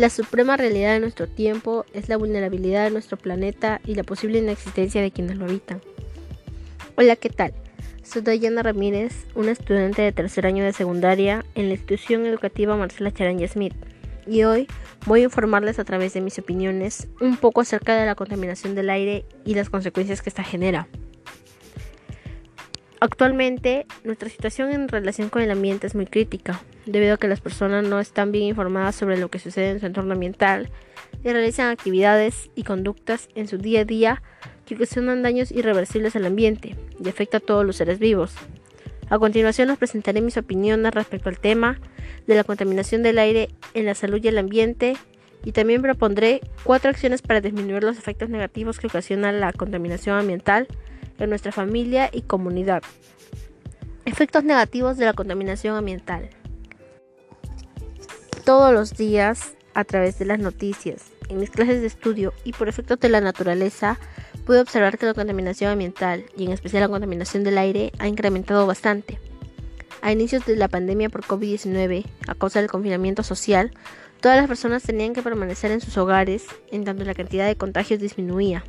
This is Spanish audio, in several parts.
La suprema realidad de nuestro tiempo es la vulnerabilidad de nuestro planeta y la posible inexistencia de quienes lo habitan. Hola, ¿qué tal? Soy Dayana Ramírez, una estudiante de tercer año de secundaria en la institución educativa Marcela Charanya Smith, y hoy voy a informarles a través de mis opiniones un poco acerca de la contaminación del aire y las consecuencias que esta genera. Actualmente, nuestra situación en relación con el ambiente es muy crítica, debido a que las personas no están bien informadas sobre lo que sucede en su entorno ambiental y realizan actividades y conductas en su día a día que ocasionan daños irreversibles al ambiente y afecta a todos los seres vivos. A continuación les presentaré mis opiniones respecto al tema de la contaminación del aire en la salud y el ambiente y también propondré cuatro acciones para disminuir los efectos negativos que ocasiona la contaminación ambiental en nuestra familia y comunidad. Efectos negativos de la contaminación ambiental. Todos los días, a través de las noticias, en mis clases de estudio y por efectos de la naturaleza, pude observar que la contaminación ambiental, y en especial la contaminación del aire, ha incrementado bastante. A inicios de la pandemia por COVID-19, a causa del confinamiento social, todas las personas tenían que permanecer en sus hogares, en tanto la cantidad de contagios disminuía.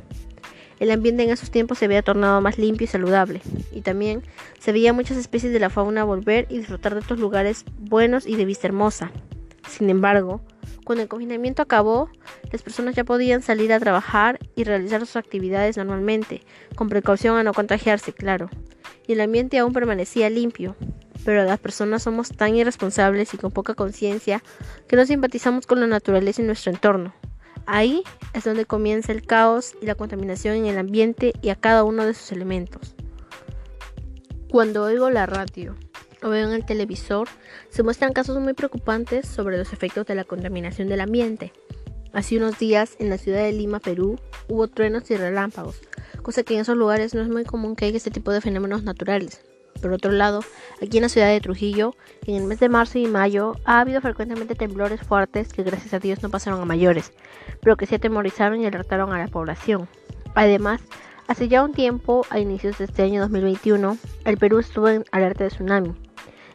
El ambiente en esos tiempos se había tornado más limpio y saludable, y también se veía muchas especies de la fauna volver y disfrutar de estos lugares buenos y de vista hermosa. Sin embargo, cuando el confinamiento acabó, las personas ya podían salir a trabajar y realizar sus actividades normalmente, con precaución a no contagiarse, claro, y el ambiente aún permanecía limpio. Pero las personas somos tan irresponsables y con poca conciencia que no simpatizamos con la naturaleza y nuestro entorno. Ahí es donde comienza el caos y la contaminación en el ambiente y a cada uno de sus elementos. Cuando oigo la radio o veo en el televisor, se muestran casos muy preocupantes sobre los efectos de la contaminación del ambiente. Hace unos días, en la ciudad de Lima, Perú, hubo truenos y relámpagos, cosa que en esos lugares no es muy común que haya este tipo de fenómenos naturales. Por otro lado, aquí en la ciudad de Trujillo, en el mes de marzo y mayo, ha habido frecuentemente temblores fuertes que gracias a Dios no pasaron a mayores, pero que sí atemorizaron y alertaron a la población. Además, hace ya un tiempo, a inicios de este año 2021, el Perú estuvo en alerta de tsunami.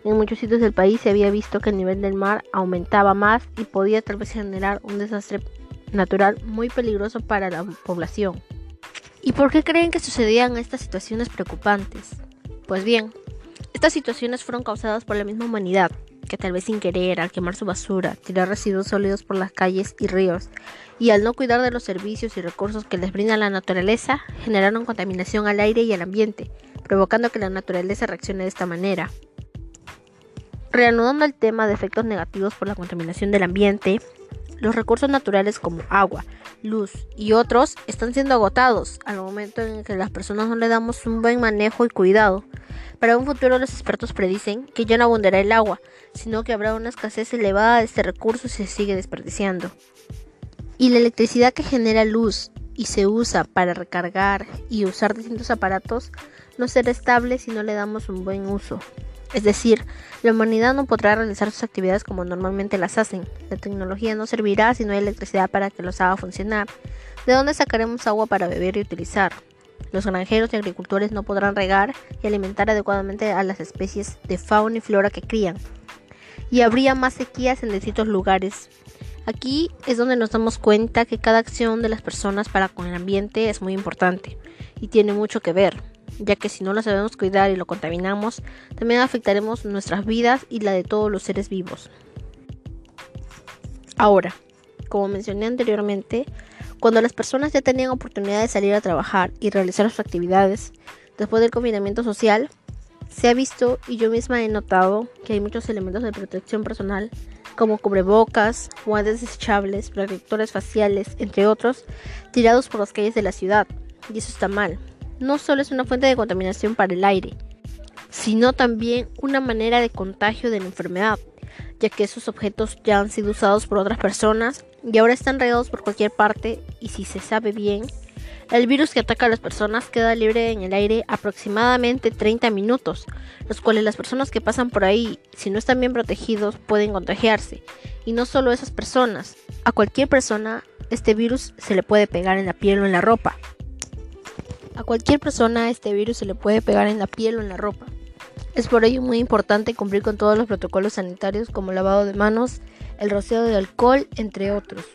En muchos sitios del país se había visto que el nivel del mar aumentaba más y podía tal vez generar un desastre natural muy peligroso para la población. ¿Y por qué creen que sucedían estas situaciones preocupantes? Pues bien, estas situaciones fueron causadas por la misma humanidad, que tal vez sin querer, al quemar su basura, tirar residuos sólidos por las calles y ríos, y al no cuidar de los servicios y recursos que les brinda la naturaleza, generaron contaminación al aire y al ambiente, provocando que la naturaleza reaccione de esta manera. Reanudando el tema de efectos negativos por la contaminación del ambiente, los recursos naturales como agua, luz y otros están siendo agotados al momento en que las personas no le damos un buen manejo y cuidado. Para un futuro los expertos predicen que ya no abundará el agua, sino que habrá una escasez elevada de este recurso si se sigue desperdiciando. Y la electricidad que genera luz y se usa para recargar y usar distintos aparatos no será estable si no le damos un buen uso. Es decir, la humanidad no podrá realizar sus actividades como normalmente las hacen. La tecnología no servirá si no hay electricidad para que los haga funcionar. ¿De dónde sacaremos agua para beber y utilizar? Los granjeros y agricultores no podrán regar y alimentar adecuadamente a las especies de fauna y flora que crían. Y habría más sequías en distintos lugares. Aquí es donde nos damos cuenta que cada acción de las personas para con el ambiente es muy importante y tiene mucho que ver ya que si no lo sabemos cuidar y lo contaminamos, también afectaremos nuestras vidas y la de todos los seres vivos. Ahora, como mencioné anteriormente, cuando las personas ya tenían oportunidad de salir a trabajar y realizar sus actividades, después del confinamiento social, se ha visto y yo misma he notado que hay muchos elementos de protección personal, como cubrebocas, guantes desechables, protectores faciales, entre otros, tirados por las calles de la ciudad. Y eso está mal, no solo es una fuente de contaminación para el aire, sino también una manera de contagio de la enfermedad, ya que esos objetos ya han sido usados por otras personas y ahora están regados por cualquier parte y si se sabe bien, el virus que ataca a las personas queda libre en el aire aproximadamente 30 minutos, los cuales las personas que pasan por ahí, si no están bien protegidos, pueden contagiarse. Y no solo esas personas, a cualquier persona este virus se le puede pegar en la piel o en la ropa. A cualquier persona este virus se le puede pegar en la piel o en la ropa. Es por ello muy importante cumplir con todos los protocolos sanitarios como lavado de manos, el rocío de alcohol, entre otros.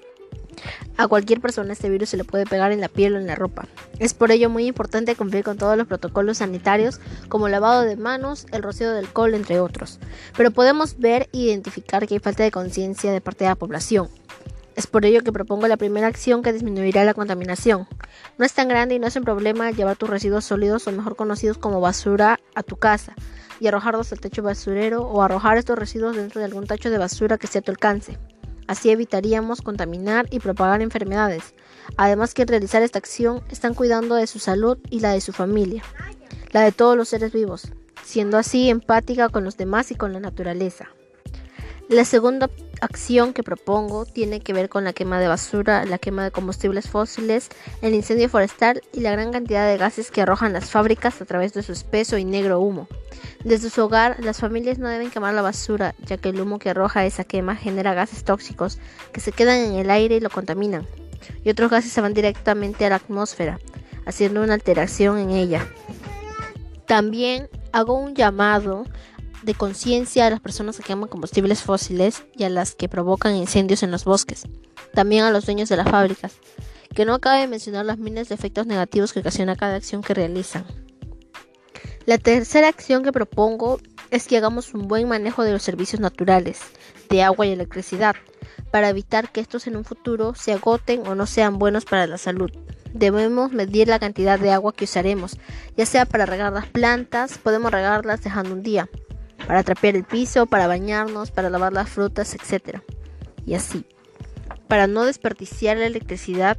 A cualquier persona este virus se le puede pegar en la piel o en la ropa. Es por ello muy importante cumplir con todos los protocolos sanitarios como lavado de manos, el rocío de alcohol, entre otros. Pero podemos ver e identificar que hay falta de conciencia de parte de la población. Es por ello que propongo la primera acción que disminuirá la contaminación. No es tan grande y no es un problema llevar tus residuos sólidos o mejor conocidos como basura a tu casa y arrojarlos al techo basurero o arrojar estos residuos dentro de algún tacho de basura que esté a tu alcance. Así evitaríamos contaminar y propagar enfermedades. Además que al realizar esta acción están cuidando de su salud y la de su familia, la de todos los seres vivos, siendo así empática con los demás y con la naturaleza. La segunda acción que propongo tiene que ver con la quema de basura, la quema de combustibles fósiles, el incendio forestal y la gran cantidad de gases que arrojan las fábricas a través de su espeso y negro humo. Desde su hogar, las familias no deben quemar la basura, ya que el humo que arroja esa quema genera gases tóxicos que se quedan en el aire y lo contaminan, y otros gases se van directamente a la atmósfera, haciendo una alteración en ella. También hago un llamado de conciencia a las personas que queman combustibles fósiles y a las que provocan incendios en los bosques. También a los dueños de las fábricas, que no acabe de mencionar las miles de efectos negativos que ocasiona cada acción que realizan. La tercera acción que propongo es que hagamos un buen manejo de los servicios naturales, de agua y electricidad, para evitar que estos en un futuro se agoten o no sean buenos para la salud. Debemos medir la cantidad de agua que usaremos, ya sea para regar las plantas, podemos regarlas dejando un día, para trapear el piso, para bañarnos, para lavar las frutas, etc. Y así. Para no desperdiciar la electricidad,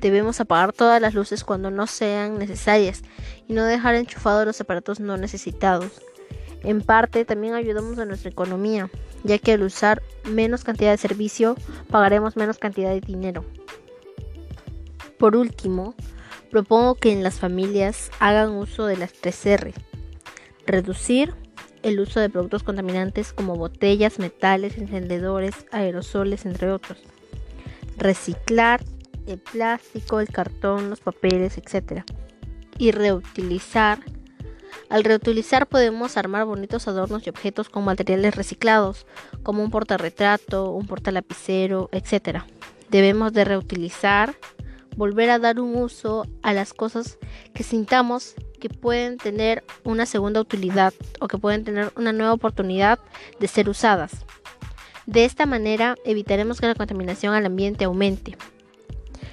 debemos apagar todas las luces cuando no sean necesarias y no dejar enchufados los aparatos no necesitados. En parte también ayudamos a nuestra economía, ya que al usar menos cantidad de servicio pagaremos menos cantidad de dinero. Por último, propongo que en las familias hagan uso de las 3R. Reducir, el uso de productos contaminantes como botellas, metales, encendedores, aerosoles, entre otros. Reciclar el plástico, el cartón, los papeles, etc. Y reutilizar. Al reutilizar podemos armar bonitos adornos y objetos con materiales reciclados, como un portarretrato, un portalapicero, etc. Debemos de reutilizar, volver a dar un uso a las cosas que sintamos que pueden tener una segunda utilidad o que pueden tener una nueva oportunidad de ser usadas. De esta manera evitaremos que la contaminación al ambiente aumente.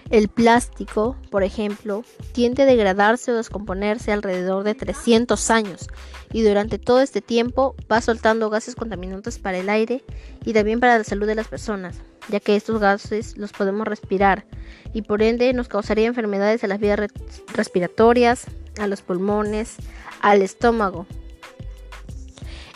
El plástico, por ejemplo, tiende a degradarse o descomponerse alrededor de 300 años y durante todo este tiempo va soltando gases contaminantes para el aire y también para la salud de las personas, ya que estos gases los podemos respirar y por ende nos causaría enfermedades a las vías respiratorias, a los pulmones, al estómago.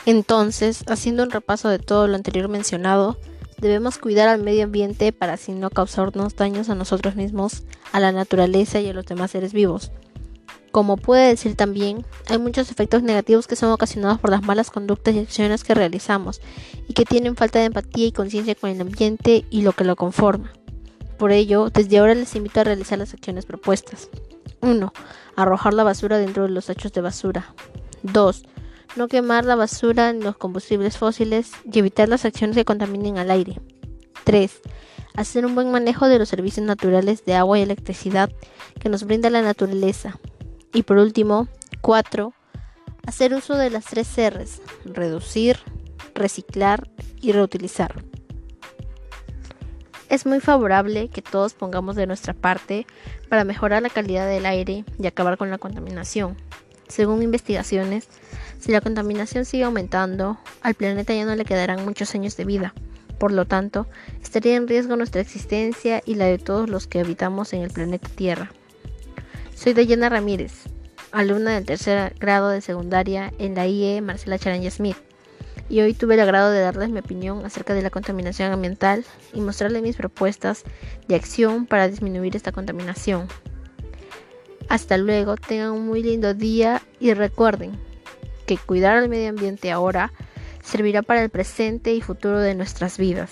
Entonces, haciendo un repaso de todo lo anterior mencionado, debemos cuidar al medio ambiente para así no causarnos daños a nosotros mismos, a la naturaleza y a los demás seres vivos. Como puede decir también, hay muchos efectos negativos que son ocasionados por las malas conductas y acciones que realizamos y que tienen falta de empatía y conciencia con el ambiente y lo que lo conforma. Por ello, desde ahora les invito a realizar las acciones propuestas. 1. Arrojar la basura dentro de los tachos de basura. 2. No quemar la basura en los combustibles fósiles y evitar las acciones que contaminen al aire. 3. Hacer un buen manejo de los servicios naturales de agua y electricidad que nos brinda la naturaleza. Y por último, 4. Hacer uso de las tres R's. Reducir, reciclar y reutilizar. Es muy favorable que todos pongamos de nuestra parte para mejorar la calidad del aire y acabar con la contaminación. Según investigaciones, si la contaminación sigue aumentando, al planeta ya no le quedarán muchos años de vida. Por lo tanto, estaría en riesgo nuestra existencia y la de todos los que habitamos en el planeta Tierra. Soy Dayana Ramírez, alumna del tercer grado de secundaria en la IE Marcela Charanya Smith y hoy tuve el agrado de darles mi opinión acerca de la contaminación ambiental y mostrarles mis propuestas de acción para disminuir esta contaminación. Hasta luego, tengan un muy lindo día y recuerden que cuidar al medio ambiente ahora servirá para el presente y futuro de nuestras vidas.